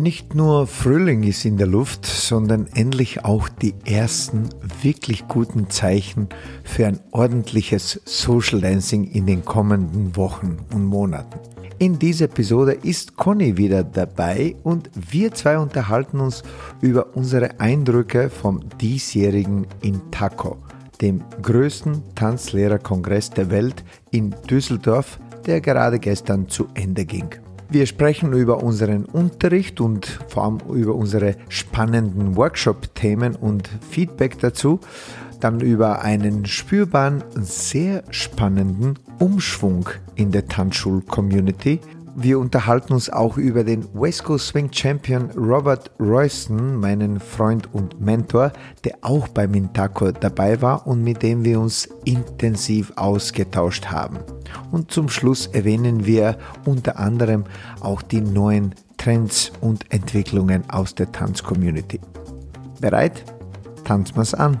Nicht nur Frühling ist in der Luft, sondern endlich auch die ersten wirklich guten Zeichen für ein ordentliches Social Dancing in den kommenden Wochen und Monaten. In dieser Episode ist Conny wieder dabei und wir zwei unterhalten uns über unsere Eindrücke vom diesjährigen Intaco, dem größten Tanzlehrerkongress der Welt in Düsseldorf, der gerade gestern zu Ende ging. Wir sprechen über unseren Unterricht und vor allem über unsere spannenden Workshop-Themen und Feedback dazu. Dann über einen spürbaren, sehr spannenden Umschwung in der Tanzschul-Community wir unterhalten uns auch über den West Coast Swing Champion Robert Royston, meinen Freund und Mentor, der auch beim Intaco dabei war und mit dem wir uns intensiv ausgetauscht haben. Und zum Schluss erwähnen wir unter anderem auch die neuen Trends und Entwicklungen aus der Tanzcommunity. Bereit? Tanzen wir's an!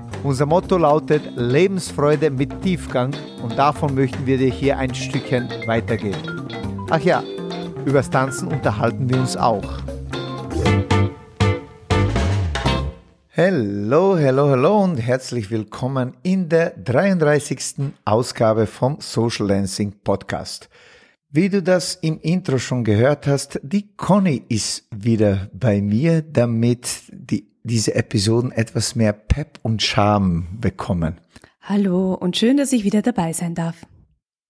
Unser Motto lautet Lebensfreude mit Tiefgang und davon möchten wir dir hier ein Stückchen weitergeben. Ach ja, übers Tanzen unterhalten wir uns auch. Hallo, hallo, hallo und herzlich willkommen in der 33. Ausgabe vom Social Dancing Podcast. Wie du das im Intro schon gehört hast, die Conny ist wieder bei mir, damit die diese Episoden etwas mehr Pep und Charme bekommen. Hallo und schön, dass ich wieder dabei sein darf.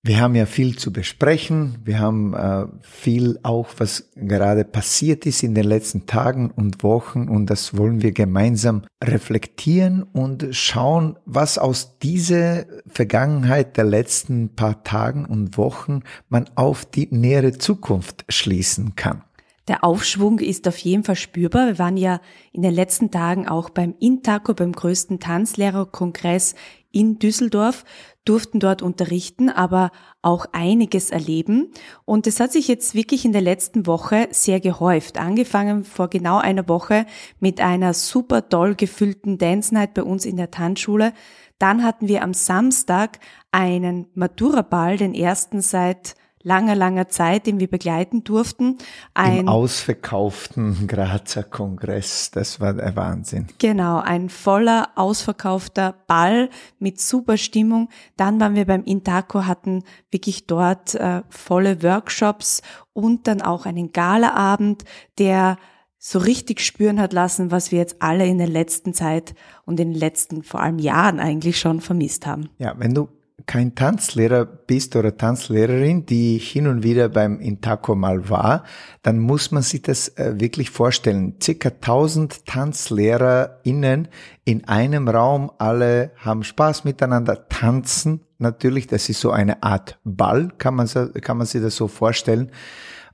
Wir haben ja viel zu besprechen. Wir haben äh, viel auch, was gerade passiert ist in den letzten Tagen und Wochen und das wollen wir gemeinsam reflektieren und schauen, was aus dieser Vergangenheit der letzten paar Tagen und Wochen man auf die nähere Zukunft schließen kann. Der Aufschwung ist auf jeden Fall spürbar. Wir waren ja in den letzten Tagen auch beim Intaco, beim größten Tanzlehrerkongress in Düsseldorf, durften dort unterrichten, aber auch einiges erleben. Und es hat sich jetzt wirklich in der letzten Woche sehr gehäuft. Angefangen vor genau einer Woche mit einer super toll gefüllten Dance Night bei uns in der Tanzschule. Dann hatten wir am Samstag einen Matura-Ball, den ersten seit langer, langer Zeit, den wir begleiten durften. Ein Im ausverkauften Grazer Kongress, das war der Wahnsinn. Genau, ein voller, ausverkaufter Ball mit super Stimmung. Dann waren wir beim Intaco, hatten wirklich dort äh, volle Workshops und dann auch einen Galaabend, der so richtig spüren hat lassen, was wir jetzt alle in der letzten Zeit und in den letzten vor allem Jahren eigentlich schon vermisst haben. Ja, wenn du kein Tanzlehrer bist oder Tanzlehrerin, die hin und wieder beim Intaco mal war, dann muss man sich das äh, wirklich vorstellen. Circa 1000 TanzlehrerInnen in einem Raum, alle haben Spaß miteinander, tanzen natürlich, das ist so eine Art Ball, kann man, kann man sich das so vorstellen.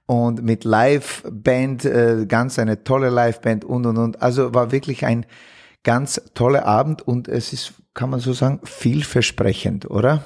Und mit Liveband, äh, ganz eine tolle Liveband und und und. Also war wirklich ein ganz toller Abend und es ist kann man so sagen, vielversprechend, oder?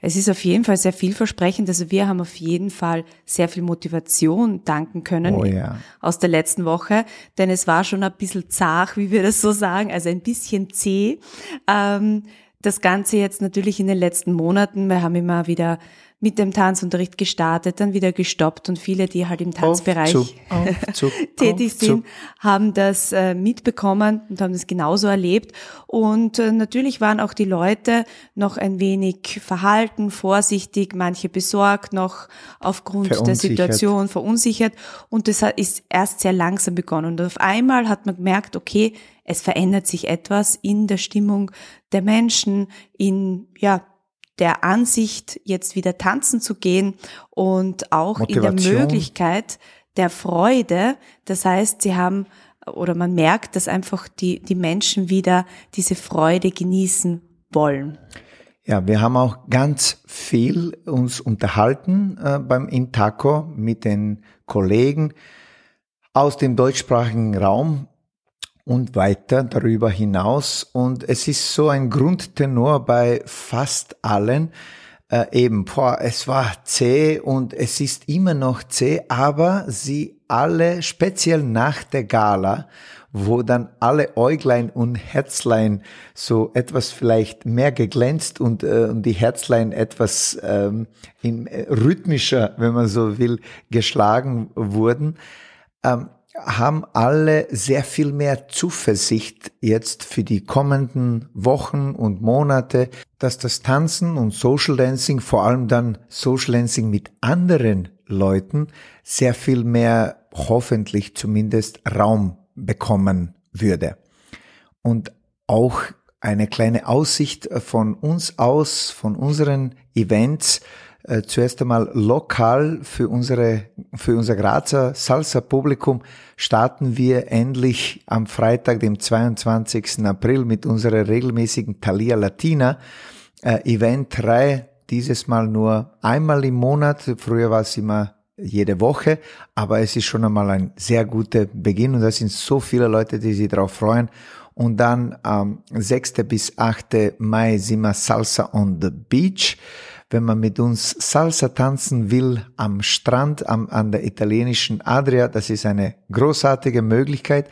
Es ist auf jeden Fall sehr vielversprechend. Also wir haben auf jeden Fall sehr viel Motivation danken können oh ja. aus der letzten Woche, denn es war schon ein bisschen zart, wie wir das so sagen, also ein bisschen zäh. Ähm, das Ganze jetzt natürlich in den letzten Monaten. Wir haben immer wieder mit dem Tanzunterricht gestartet, dann wieder gestoppt und viele, die halt im Tanzbereich auf, zu, auf, zu, tätig sind, haben das äh, mitbekommen und haben das genauso erlebt. Und äh, natürlich waren auch die Leute noch ein wenig verhalten, vorsichtig, manche besorgt noch aufgrund der Situation, verunsichert. Und das ist erst sehr langsam begonnen. Und auf einmal hat man gemerkt, okay, es verändert sich etwas in der Stimmung der Menschen, in, ja, der Ansicht, jetzt wieder tanzen zu gehen und auch Motivation. in der Möglichkeit der Freude. Das heißt, sie haben oder man merkt, dass einfach die, die Menschen wieder diese Freude genießen wollen. Ja, wir haben auch ganz viel uns unterhalten äh, beim Intaco mit den Kollegen aus dem deutschsprachigen Raum und weiter darüber hinaus. Und es ist so ein Grundtenor bei fast allen. Äh, eben, boah, es war zäh und es ist immer noch zäh, aber sie alle, speziell nach der Gala, wo dann alle Äuglein und Herzlein so etwas vielleicht mehr geglänzt und, äh, und die Herzlein etwas ähm, in, äh, rhythmischer, wenn man so will, geschlagen wurden. Ähm, haben alle sehr viel mehr Zuversicht jetzt für die kommenden Wochen und Monate, dass das Tanzen und Social Dancing, vor allem dann Social Dancing mit anderen Leuten, sehr viel mehr, hoffentlich zumindest, Raum bekommen würde. Und auch eine kleine Aussicht von uns aus, von unseren Events, äh, zuerst einmal lokal für unsere, für unser Grazer Salsa-Publikum starten wir endlich am Freitag, dem 22. April mit unserer regelmäßigen Thalia Latina äh, Event-Reihe. Dieses Mal nur einmal im Monat. Früher war es immer jede Woche, aber es ist schon einmal ein sehr guter Beginn und da sind so viele Leute, die sich darauf freuen. Und dann am ähm, 6. bis 8. Mai sind wir Salsa on the Beach wenn man mit uns Salsa tanzen will am Strand am, an der italienischen Adria, das ist eine großartige Möglichkeit.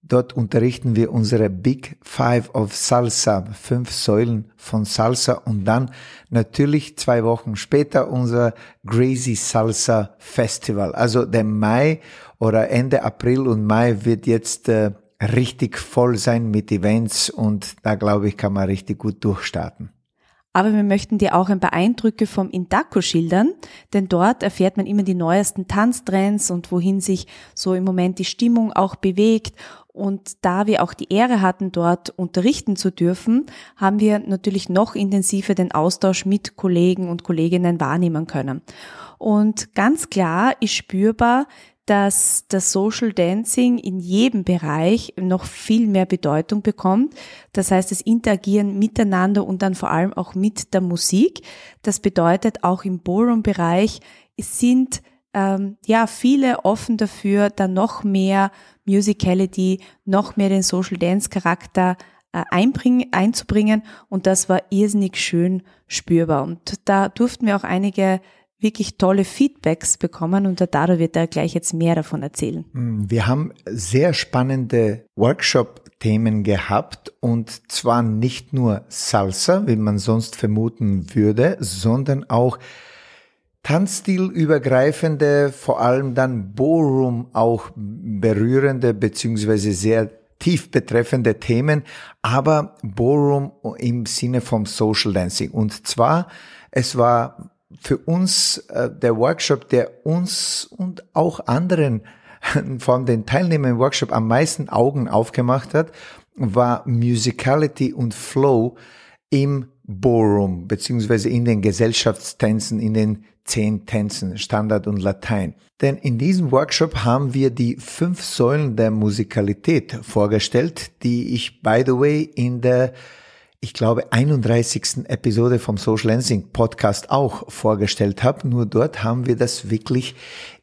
Dort unterrichten wir unsere Big Five of Salsa, fünf Säulen von Salsa und dann natürlich zwei Wochen später unser Crazy Salsa Festival. Also der Mai oder Ende April und Mai wird jetzt äh, richtig voll sein mit Events und da glaube ich, kann man richtig gut durchstarten. Aber wir möchten dir auch ein paar Eindrücke vom Indaco schildern, denn dort erfährt man immer die neuesten Tanztrends und wohin sich so im Moment die Stimmung auch bewegt. Und da wir auch die Ehre hatten, dort unterrichten zu dürfen, haben wir natürlich noch intensiver den Austausch mit Kollegen und Kolleginnen wahrnehmen können. Und ganz klar ist spürbar, dass das Social Dancing in jedem Bereich noch viel mehr Bedeutung bekommt. Das heißt, das Interagieren miteinander und dann vor allem auch mit der Musik. Das bedeutet auch im Ballroom-Bereich sind ähm, ja viele offen dafür, da noch mehr Musicality, noch mehr den Social Dance Charakter äh, einzubringen und das war irrsinnig schön spürbar und da durften wir auch einige wirklich tolle Feedbacks bekommen und der Dado wird da gleich jetzt mehr davon erzählen. Mm, wir haben sehr spannende Workshop-Themen gehabt und zwar nicht nur Salsa, wie man sonst vermuten würde, sondern auch Tanzstilübergreifende, vor allem dann Ballroom auch berührende beziehungsweise sehr tief betreffende Themen, aber Ballroom im Sinne vom Social Dancing. Und zwar, es war für uns äh, der Workshop, der uns und auch anderen von den Teilnehmern im Workshop am meisten Augen aufgemacht hat, war Musicality und Flow im Ballroom, beziehungsweise in den Gesellschaftstänzen, in den zehn Tänzen, Standard und Latein. Denn in diesem Workshop haben wir die fünf Säulen der Musikalität vorgestellt, die ich, by the way, in der ich glaube, 31. Episode vom Social Lensing Podcast auch vorgestellt habe. Nur dort haben wir das wirklich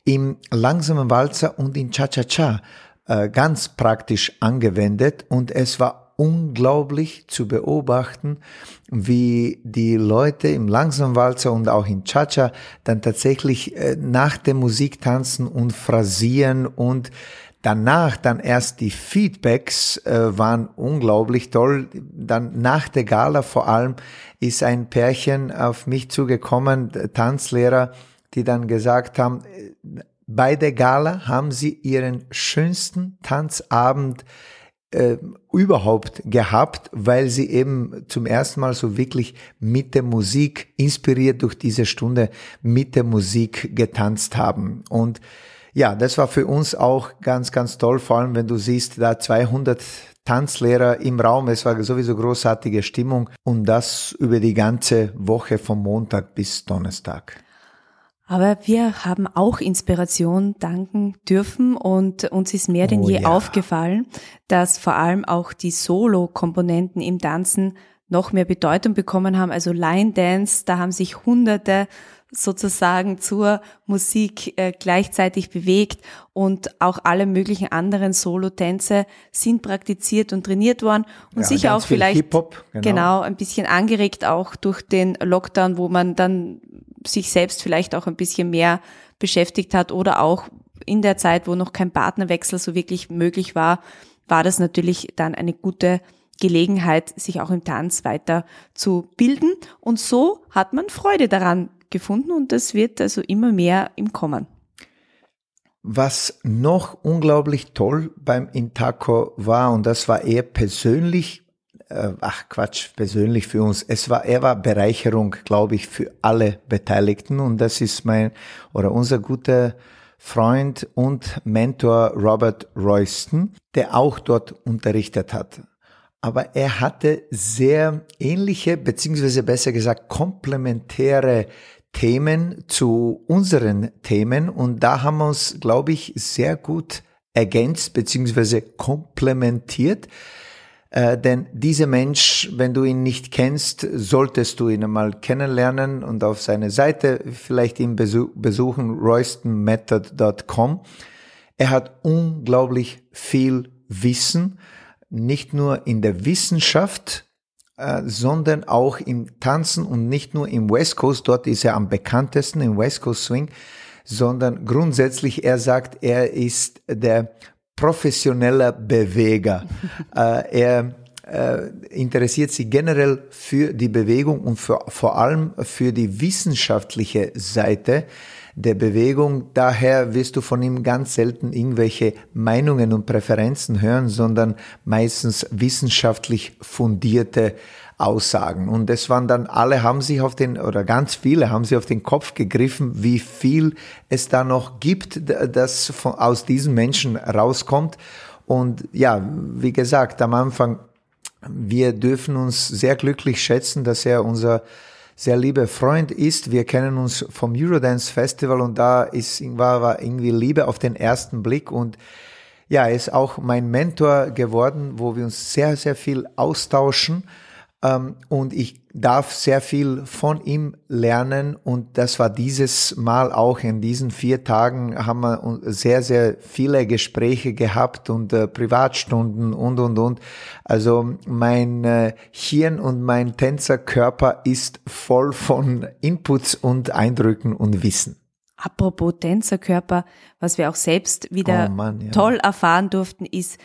im langsamen Walzer und in Cha-Cha-Cha äh, ganz praktisch angewendet und es war unglaublich zu beobachten, wie die Leute im langsamen Walzer und auch in Cha-Cha dann tatsächlich äh, nach der Musik tanzen und phrasieren und Danach dann erst die Feedbacks äh, waren unglaublich toll. Dann nach der Gala vor allem ist ein Pärchen auf mich zugekommen, Tanzlehrer, die dann gesagt haben, bei der Gala haben sie ihren schönsten Tanzabend äh, überhaupt gehabt, weil sie eben zum ersten Mal so wirklich mit der Musik, inspiriert durch diese Stunde, mit der Musik getanzt haben. Und ja, das war für uns auch ganz, ganz toll, vor allem wenn du siehst, da 200 Tanzlehrer im Raum. Es war sowieso großartige Stimmung und das über die ganze Woche vom Montag bis Donnerstag. Aber wir haben auch Inspiration danken dürfen und uns ist mehr denn oh, je ja. aufgefallen, dass vor allem auch die Solo-Komponenten im Tanzen noch mehr Bedeutung bekommen haben. Also Line Dance, da haben sich hunderte sozusagen zur Musik äh, gleichzeitig bewegt und auch alle möglichen anderen Solo-Tänze sind praktiziert und trainiert worden und ja, sicher auch vielleicht genau. genau ein bisschen angeregt auch durch den Lockdown, wo man dann sich selbst vielleicht auch ein bisschen mehr beschäftigt hat oder auch in der Zeit, wo noch kein Partnerwechsel so wirklich möglich war, war das natürlich dann eine gute Gelegenheit, sich auch im Tanz weiter zu bilden. Und so hat man Freude daran gefunden und das wird also immer mehr im Kommen. Was noch unglaublich toll beim Intaco war, und das war eher persönlich, äh, ach Quatsch, persönlich für uns, es war, er war Bereicherung, glaube ich, für alle Beteiligten und das ist mein, oder unser guter Freund und Mentor Robert Royston, der auch dort unterrichtet hat aber er hatte sehr ähnliche, beziehungsweise besser gesagt komplementäre Themen zu unseren Themen und da haben wir uns, glaube ich, sehr gut ergänzt beziehungsweise komplementiert. Äh, denn dieser Mensch, wenn du ihn nicht kennst, solltest du ihn einmal kennenlernen und auf seine Seite vielleicht ihn besuchen, roystonmethod.com. Er hat unglaublich viel Wissen nicht nur in der Wissenschaft, äh, sondern auch im Tanzen und nicht nur im West Coast, dort ist er am bekanntesten im West Coast Swing, sondern grundsätzlich, er sagt, er ist der professionelle Beweger. äh, er äh, interessiert sich generell für die Bewegung und für, vor allem für die wissenschaftliche Seite der Bewegung. Daher wirst du von ihm ganz selten irgendwelche Meinungen und Präferenzen hören, sondern meistens wissenschaftlich fundierte Aussagen. Und es waren dann alle haben sich auf den, oder ganz viele haben sich auf den Kopf gegriffen, wie viel es da noch gibt, das von, aus diesen Menschen rauskommt. Und ja, wie gesagt, am Anfang, wir dürfen uns sehr glücklich schätzen, dass er unser sehr lieber Freund ist. Wir kennen uns vom Eurodance Festival und da ist, war, irgendwie Liebe auf den ersten Blick und ja, er ist auch mein Mentor geworden, wo wir uns sehr, sehr viel austauschen und ich darf sehr viel von ihm lernen und das war dieses Mal auch in diesen vier Tagen haben wir sehr, sehr viele Gespräche gehabt und äh, Privatstunden und, und, und. Also mein äh, Hirn und mein Tänzerkörper ist voll von Inputs und Eindrücken und Wissen. Apropos Tänzerkörper, was wir auch selbst wieder oh Mann, ja. toll erfahren durften, ist,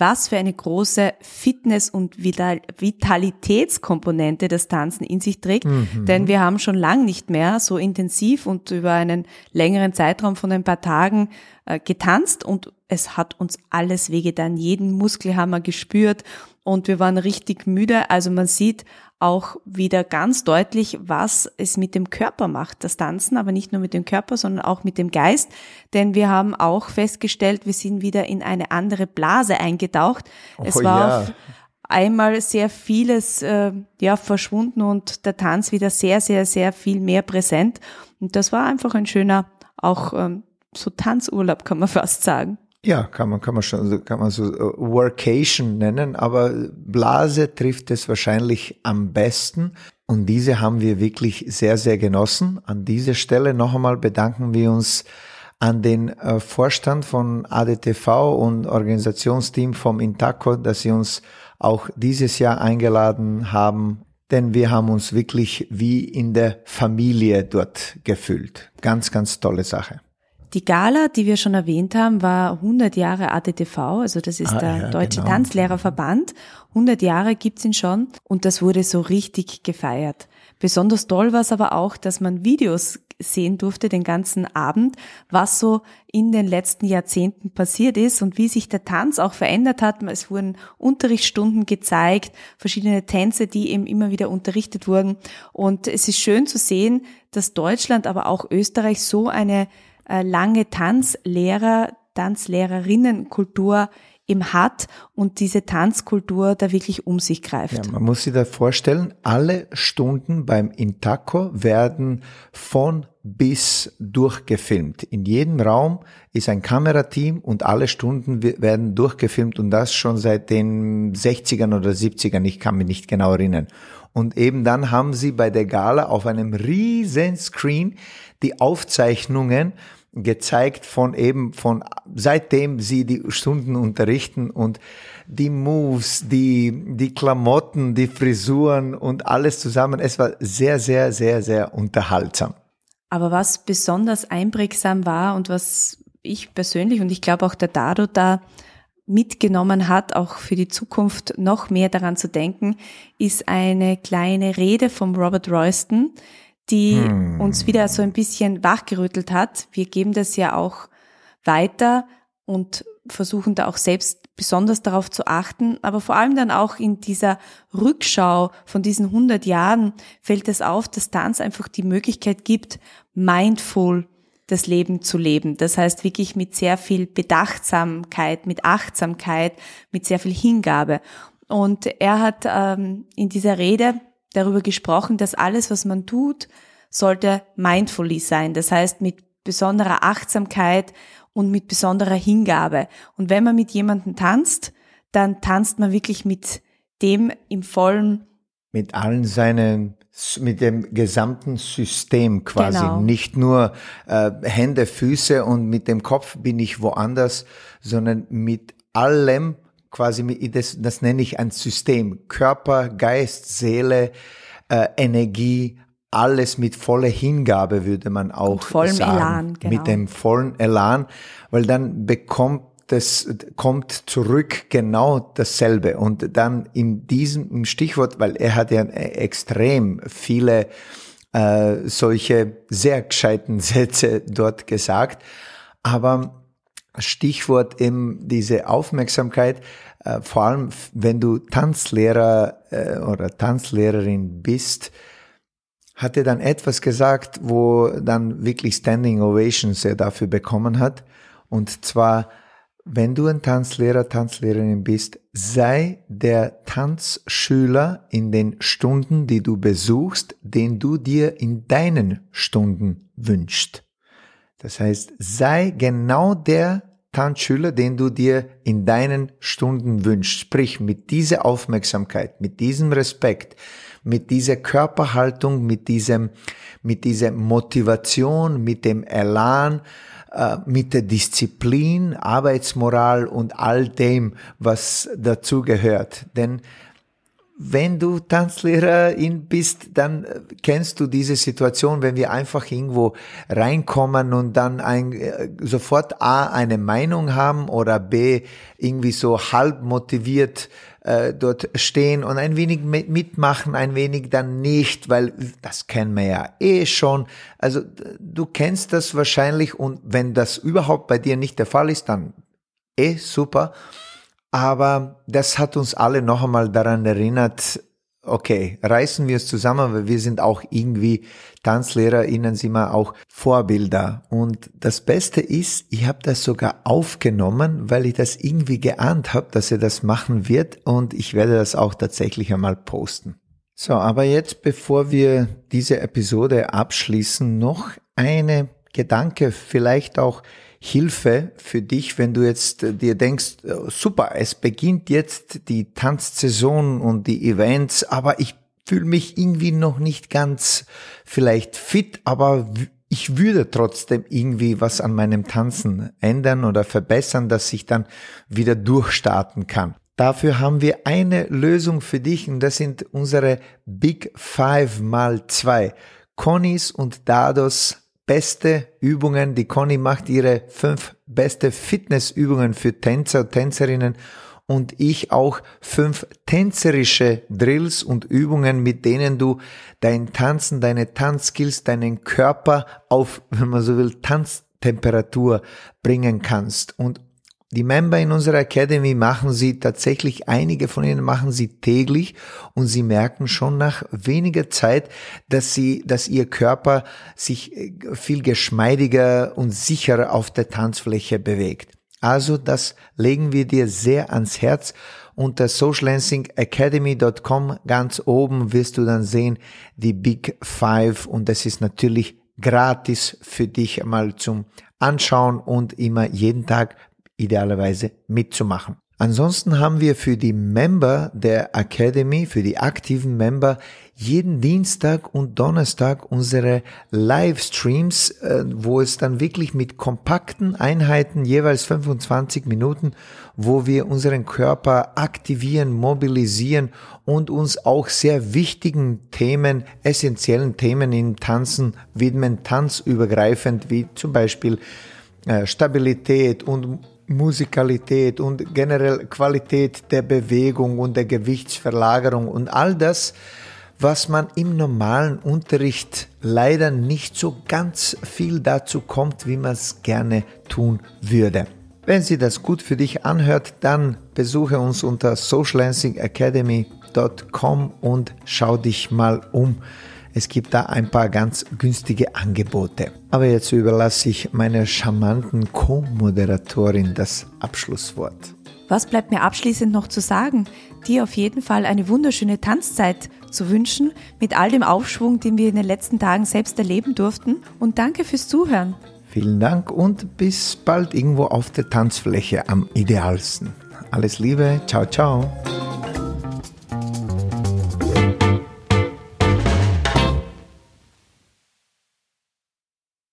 was für eine große Fitness- und Vitalitätskomponente das Tanzen in sich trägt. Mhm. Denn wir haben schon lang nicht mehr so intensiv und über einen längeren Zeitraum von ein paar Tagen getanzt und es hat uns alles wehgetan. Jeden Muskel haben wir gespürt und wir waren richtig müde. Also man sieht auch wieder ganz deutlich, was es mit dem Körper macht, das Tanzen, aber nicht nur mit dem Körper, sondern auch mit dem Geist. Denn wir haben auch festgestellt, wir sind wieder in eine andere Blase eingetaucht. Oh, es war ja. auf einmal sehr vieles äh, ja verschwunden und der Tanz wieder sehr, sehr, sehr viel mehr präsent. Und das war einfach ein schöner, auch ähm, so Tanzurlaub, kann man fast sagen. Ja, kann man, kann man schon, kann man so uh, Workation nennen, aber Blase trifft es wahrscheinlich am besten. Und diese haben wir wirklich sehr, sehr genossen. An dieser Stelle noch einmal bedanken wir uns an den äh, Vorstand von ADTV und Organisationsteam vom Intaco, dass sie uns auch dieses Jahr eingeladen haben, denn wir haben uns wirklich wie in der Familie dort gefühlt. Ganz, ganz tolle Sache. Die Gala, die wir schon erwähnt haben, war 100 Jahre ADTV, also das ist ah, der ja, Deutsche genau. Tanzlehrerverband. 100 Jahre gibt's ihn schon und das wurde so richtig gefeiert. Besonders toll war es aber auch, dass man Videos sehen durfte den ganzen Abend, was so in den letzten Jahrzehnten passiert ist und wie sich der Tanz auch verändert hat. Es wurden Unterrichtsstunden gezeigt, verschiedene Tänze, die eben immer wieder unterrichtet wurden. Und es ist schön zu sehen, dass Deutschland, aber auch Österreich so eine lange Tanzlehrer, Tanzlehrerinnenkultur eben hat und diese Tanzkultur da wirklich um sich greift. Ja, man muss sich da vorstellen, alle Stunden beim Intaco werden von bis durchgefilmt. In jedem Raum ist ein Kamerateam und alle Stunden werden durchgefilmt und das schon seit den 60ern oder 70ern, ich kann mich nicht genau erinnern. Und eben dann haben sie bei der Gala auf einem riesen Screen die Aufzeichnungen gezeigt von eben von seitdem sie die Stunden unterrichten und die Moves, die, die Klamotten, die Frisuren und alles zusammen. Es war sehr, sehr, sehr, sehr unterhaltsam. Aber was besonders einprägsam war und was ich persönlich und ich glaube auch der Dado da mitgenommen hat, auch für die Zukunft noch mehr daran zu denken, ist eine kleine Rede vom Robert Royston, die hm. uns wieder so ein bisschen wachgerüttelt hat. Wir geben das ja auch weiter und versuchen da auch selbst besonders darauf zu achten. Aber vor allem dann auch in dieser Rückschau von diesen 100 Jahren fällt es auf, dass Tanz einfach die Möglichkeit gibt, mindful das Leben zu leben. Das heißt wirklich mit sehr viel Bedachtsamkeit, mit Achtsamkeit, mit sehr viel Hingabe. Und er hat ähm, in dieser Rede darüber gesprochen, dass alles, was man tut, sollte mindfully sein. Das heißt mit besonderer Achtsamkeit und mit besonderer Hingabe. Und wenn man mit jemandem tanzt, dann tanzt man wirklich mit dem im vollen mit allen seinen mit dem gesamten System quasi, genau. nicht nur äh, Hände, Füße und mit dem Kopf bin ich woanders, sondern mit allem quasi, das, das nenne ich ein System, Körper, Geist, Seele, äh, Energie, alles mit voller Hingabe würde man auch mit vollem sagen, Elan, genau. mit dem vollen Elan, weil dann bekommt das kommt zurück genau dasselbe. Und dann in diesem Stichwort, weil er hat ja extrem viele äh, solche sehr gescheiten Sätze dort gesagt, aber Stichwort eben diese Aufmerksamkeit, äh, vor allem wenn du Tanzlehrer äh, oder Tanzlehrerin bist, hat er dann etwas gesagt, wo dann wirklich Standing Ovations er dafür bekommen hat. Und zwar, wenn du ein Tanzlehrer, Tanzlehrerin bist, sei der Tanzschüler in den Stunden, die du besuchst, den du dir in deinen Stunden wünschst. Das heißt, sei genau der Tanzschüler, den du dir in deinen Stunden wünschst. Sprich, mit dieser Aufmerksamkeit, mit diesem Respekt, mit dieser Körperhaltung, mit diesem, mit dieser Motivation, mit dem Elan, äh, mit der Disziplin, Arbeitsmoral und all dem, was dazu gehört. Denn wenn du Tanzlehrerin bist, dann kennst du diese Situation, wenn wir einfach irgendwo reinkommen und dann ein, äh, sofort A, eine Meinung haben oder B, irgendwie so halb motiviert äh, dort stehen und ein wenig mitmachen, ein wenig dann nicht, weil das kennen wir ja eh schon. Also du kennst das wahrscheinlich und wenn das überhaupt bei dir nicht der Fall ist, dann eh super. Aber das hat uns alle noch einmal daran erinnert, okay, reißen wir es zusammen, weil wir sind auch irgendwie TanzlehrerInnen, sind wir auch Vorbilder. Und das Beste ist, ich habe das sogar aufgenommen, weil ich das irgendwie geahnt habe, dass er das machen wird und ich werde das auch tatsächlich einmal posten. So, aber jetzt, bevor wir diese Episode abschließen, noch eine Gedanke, vielleicht auch Hilfe für dich, wenn du jetzt äh, dir denkst, äh, super, es beginnt jetzt die Tanzsaison und die Events, aber ich fühle mich irgendwie noch nicht ganz vielleicht fit, aber ich würde trotzdem irgendwie was an meinem Tanzen ändern oder verbessern, dass ich dann wieder durchstarten kann. Dafür haben wir eine Lösung für dich und das sind unsere Big Five mal zwei. Connys und Dados beste Übungen. Die Conny macht ihre fünf beste Fitnessübungen für Tänzer und Tänzerinnen und ich auch fünf tänzerische Drills und Übungen, mit denen du dein Tanzen, deine Tanzskills, deinen Körper auf, wenn man so will, Tanztemperatur bringen kannst. Und die Member in unserer Academy machen sie tatsächlich, einige von ihnen machen sie täglich und sie merken schon nach weniger Zeit, dass sie, dass ihr Körper sich äh, viel geschmeidiger und sicherer auf der Tanzfläche bewegt. Also das legen wir dir sehr ans Herz. Unter socialancingacademy.com ganz oben wirst du dann sehen die Big Five und das ist natürlich gratis für dich mal zum Anschauen und immer jeden Tag idealerweise mitzumachen. Ansonsten haben wir für die Member der Academy, für die aktiven Member, jeden Dienstag und Donnerstag unsere Livestreams, äh, wo es dann wirklich mit kompakten Einheiten, jeweils 25 Minuten, wo wir unseren Körper aktivieren, mobilisieren und uns auch sehr wichtigen Themen, essentiellen Themen im Tanzen widmen, tanzübergreifend, wie zum Beispiel äh, Stabilität und Musikalität und generell Qualität der Bewegung und der Gewichtsverlagerung und all das, was man im normalen Unterricht leider nicht so ganz viel dazu kommt, wie man es gerne tun würde. Wenn sie das gut für dich anhört, dann besuche uns unter socialancingacademy.com und schau dich mal um. Es gibt da ein paar ganz günstige Angebote. Aber jetzt überlasse ich meiner charmanten Co-Moderatorin das Abschlusswort. Was bleibt mir abschließend noch zu sagen? Dir auf jeden Fall eine wunderschöne Tanzzeit zu wünschen, mit all dem Aufschwung, den wir in den letzten Tagen selbst erleben durften. Und danke fürs Zuhören. Vielen Dank und bis bald irgendwo auf der Tanzfläche am idealsten. Alles Liebe, ciao, ciao.